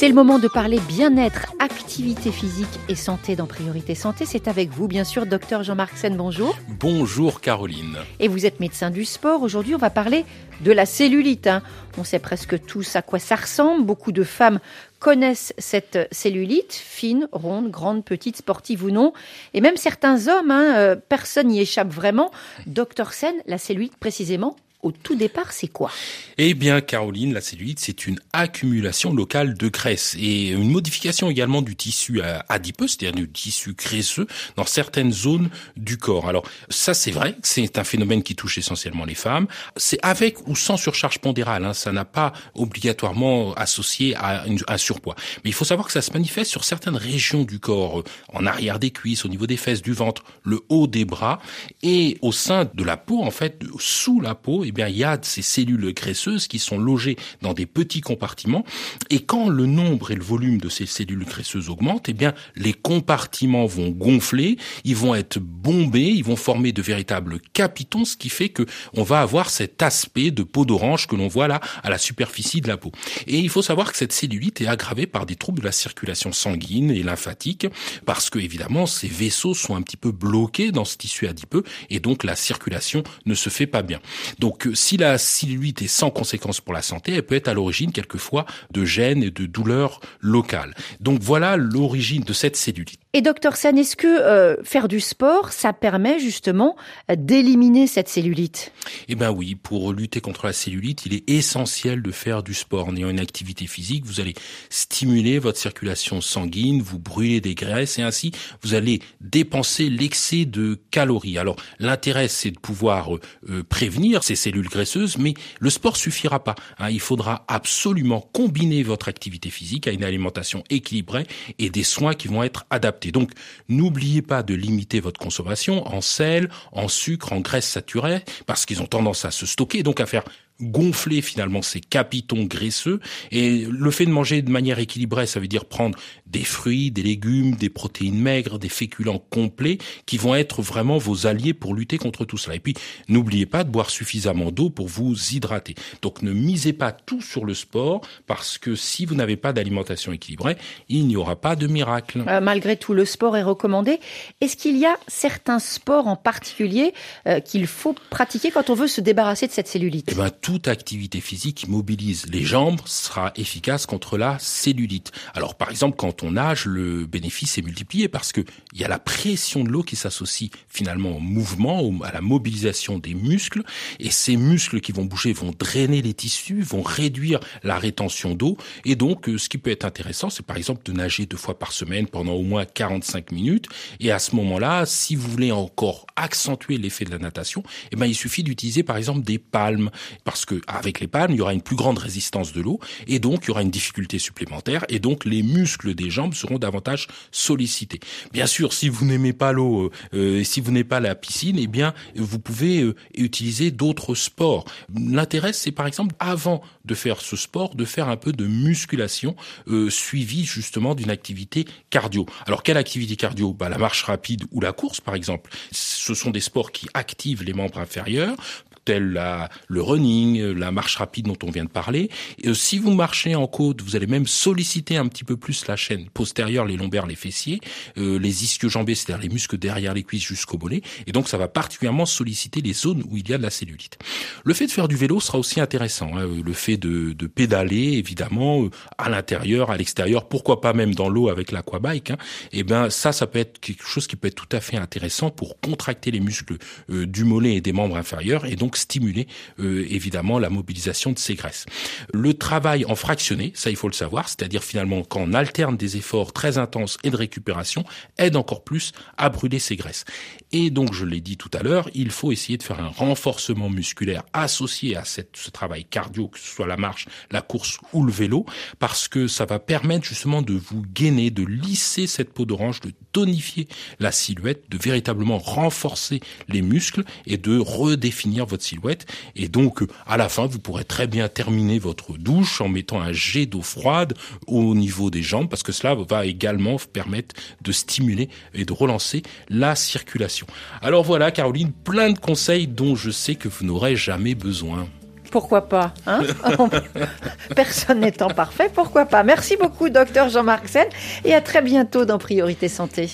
Speaker 3: C'est le moment de parler bien-être, activité physique et santé dans Priorité Santé. C'est avec vous, bien sûr, docteur Jean-Marc Sen. Bonjour.
Speaker 11: Bonjour, Caroline.
Speaker 3: Et vous êtes médecin du sport. Aujourd'hui, on va parler de la cellulite. Hein. On sait presque tous à quoi ça ressemble. Beaucoup de femmes connaissent cette cellulite, fine, ronde, grande, petite, sportive ou non. Et même certains hommes, hein, euh, personne n'y échappe vraiment. Docteur Sen, la cellulite précisément, au tout départ, c'est quoi?
Speaker 11: Eh bien, Caroline, la cellulite, c'est une accumulation locale de graisse et une modification également du tissu adipeux, c'est-à-dire du tissu graisseux dans certaines zones du corps. Alors, ça, c'est vrai, c'est un phénomène qui touche essentiellement les femmes. C'est avec ou sans surcharge pondérale, hein, ça n'a pas obligatoirement associé à un surpoids. Mais il faut savoir que ça se manifeste sur certaines régions du corps, en arrière des cuisses, au niveau des fesses, du ventre, le haut des bras et au sein de la peau, en fait, sous la peau eh bien, il y a ces cellules graisseuses qui sont logées dans des petits compartiments. Et quand le nombre et le volume de ces cellules graisseuses augmentent, eh bien, les compartiments vont gonfler, ils vont être bombés, ils vont former de véritables capitons, ce qui fait que on va avoir cet aspect de peau d'orange que l'on voit là à la superficie de la peau. Et il faut savoir que cette cellulite est aggravée par des troubles de la circulation sanguine et lymphatique, parce que évidemment ces vaisseaux sont un petit peu bloqués dans ce tissu adipeux et donc la circulation ne se fait pas bien. Donc si la cellulite est sans conséquence pour la santé, elle peut être à l'origine quelquefois de gènes et de douleurs locales. Donc voilà l'origine de cette cellulite.
Speaker 3: Et docteur San, est-ce que euh, faire du sport, ça permet justement d'éliminer cette cellulite?
Speaker 11: Eh ben oui, pour lutter contre la cellulite, il est essentiel de faire du sport. En ayant une activité physique, vous allez stimuler votre circulation sanguine, vous brûler des graisses et ainsi vous allez dépenser l'excès de calories. Alors l'intérêt, c'est de pouvoir euh, prévenir ces cellules graisseuses, mais le sport suffira pas. Hein. Il faudra absolument combiner votre activité physique à une alimentation équilibrée et des soins qui vont être adaptés. Donc, n'oubliez pas de limiter votre consommation en sel, en sucre, en graisse saturée, parce qu'ils ont tendance à se stocker, donc à faire gonfler finalement ces capitons graisseux. Et le fait de manger de manière équilibrée, ça veut dire prendre des fruits, des légumes, des protéines maigres, des féculents complets, qui vont être vraiment vos alliés pour lutter contre tout cela. Et puis, n'oubliez pas de boire suffisamment d'eau pour vous hydrater. Donc, ne misez pas tout sur le sport, parce que si vous n'avez pas d'alimentation équilibrée, il n'y aura pas de miracle.
Speaker 3: Euh, malgré tout, le sport est recommandé. Est-ce qu'il y a certains sports en particulier euh, qu'il faut pratiquer quand on veut se débarrasser de cette cellulite?
Speaker 11: Eh ben, toute activité physique qui mobilise les jambes sera efficace contre la cellulite. Alors par exemple quand on nage, le bénéfice est multiplié parce que il y a la pression de l'eau qui s'associe finalement au mouvement, à la mobilisation des muscles. Et ces muscles qui vont bouger vont drainer les tissus, vont réduire la rétention d'eau. Et donc euh, ce qui peut être intéressant c'est par exemple de nager deux fois par semaine pendant au moins 45 minutes. Et à ce moment-là, si vous voulez encore accentuer l'effet de la natation, eh ben il suffit d'utiliser par exemple des palmes. Parce parce que avec les palmes, il y aura une plus grande résistance de l'eau et donc il y aura une difficulté supplémentaire et donc les muscles des jambes seront davantage sollicités. Bien sûr, si vous n'aimez pas l'eau, euh, si vous n'aimez pas la piscine, eh bien vous pouvez euh, utiliser d'autres sports. L'intérêt, c'est par exemple avant de faire ce sport, de faire un peu de musculation euh, suivie justement d'une activité cardio. Alors quelle activité cardio? Bah, La marche rapide ou la course par exemple. Ce sont des sports qui activent les membres inférieurs tel la, le running, la marche rapide dont on vient de parler. Et euh, si vous marchez en côte, vous allez même solliciter un petit peu plus la chaîne postérieure, les lombaires, les fessiers, euh, les ischio-jambés, c'est-à-dire les muscles derrière les cuisses jusqu'au mollet. Et donc ça va particulièrement solliciter les zones où il y a de la cellulite. Le fait de faire du vélo sera aussi intéressant. Hein. Le fait de, de pédaler, évidemment, euh, à l'intérieur, à l'extérieur, pourquoi pas même dans l'eau avec l'aquabike. Hein. Et eh ben ça, ça peut être quelque chose qui peut être tout à fait intéressant pour contracter les muscles du mollet et des membres inférieurs et donc stimuler euh, évidemment la mobilisation de ces graisses. Le travail en fractionné, ça il faut le savoir, c'est-à-dire finalement quand on alterne des efforts très intenses et de récupération, aide encore plus à brûler ces graisses. Et donc je l'ai dit tout à l'heure, il faut essayer de faire un renforcement musculaire associé à ce travail cardio, que ce soit la marche, la course ou le vélo, parce que ça va permettre justement de vous gainer, de lisser cette peau d'orange, de tonifier la silhouette, de véritablement renforcer les muscles et de redéfinir votre silhouette. Et donc, à la fin, vous pourrez très bien terminer votre douche en mettant un jet d'eau froide au niveau des jambes, parce que cela va également permettre de stimuler et de relancer la circulation. Alors voilà, Caroline, plein de conseils dont je sais que vous n'aurez jamais besoin.
Speaker 3: Pourquoi pas hein Personne n'étant parfait, pourquoi pas Merci beaucoup, docteur Jean-Marc Sen, et à très bientôt dans Priorité Santé.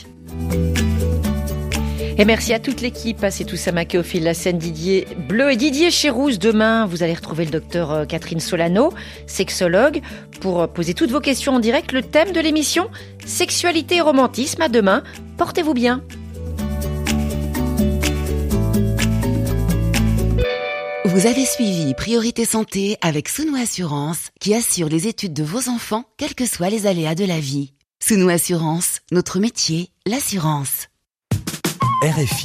Speaker 3: Et merci à toute l'équipe. C'est tout ça au fil la scène Didier Bleu et Didier Chérouz. Demain, vous allez retrouver le docteur euh, Catherine Solano, sexologue, pour euh, poser toutes vos questions en direct. Le thème de l'émission, sexualité et romantisme. À demain. Portez-vous bien.
Speaker 1: Vous avez suivi Priorité Santé avec Sounou Assurance qui assure les études de vos enfants, quels que soient les aléas de la vie. Sounou Assurance, notre métier, l'assurance.
Speaker 2: RFI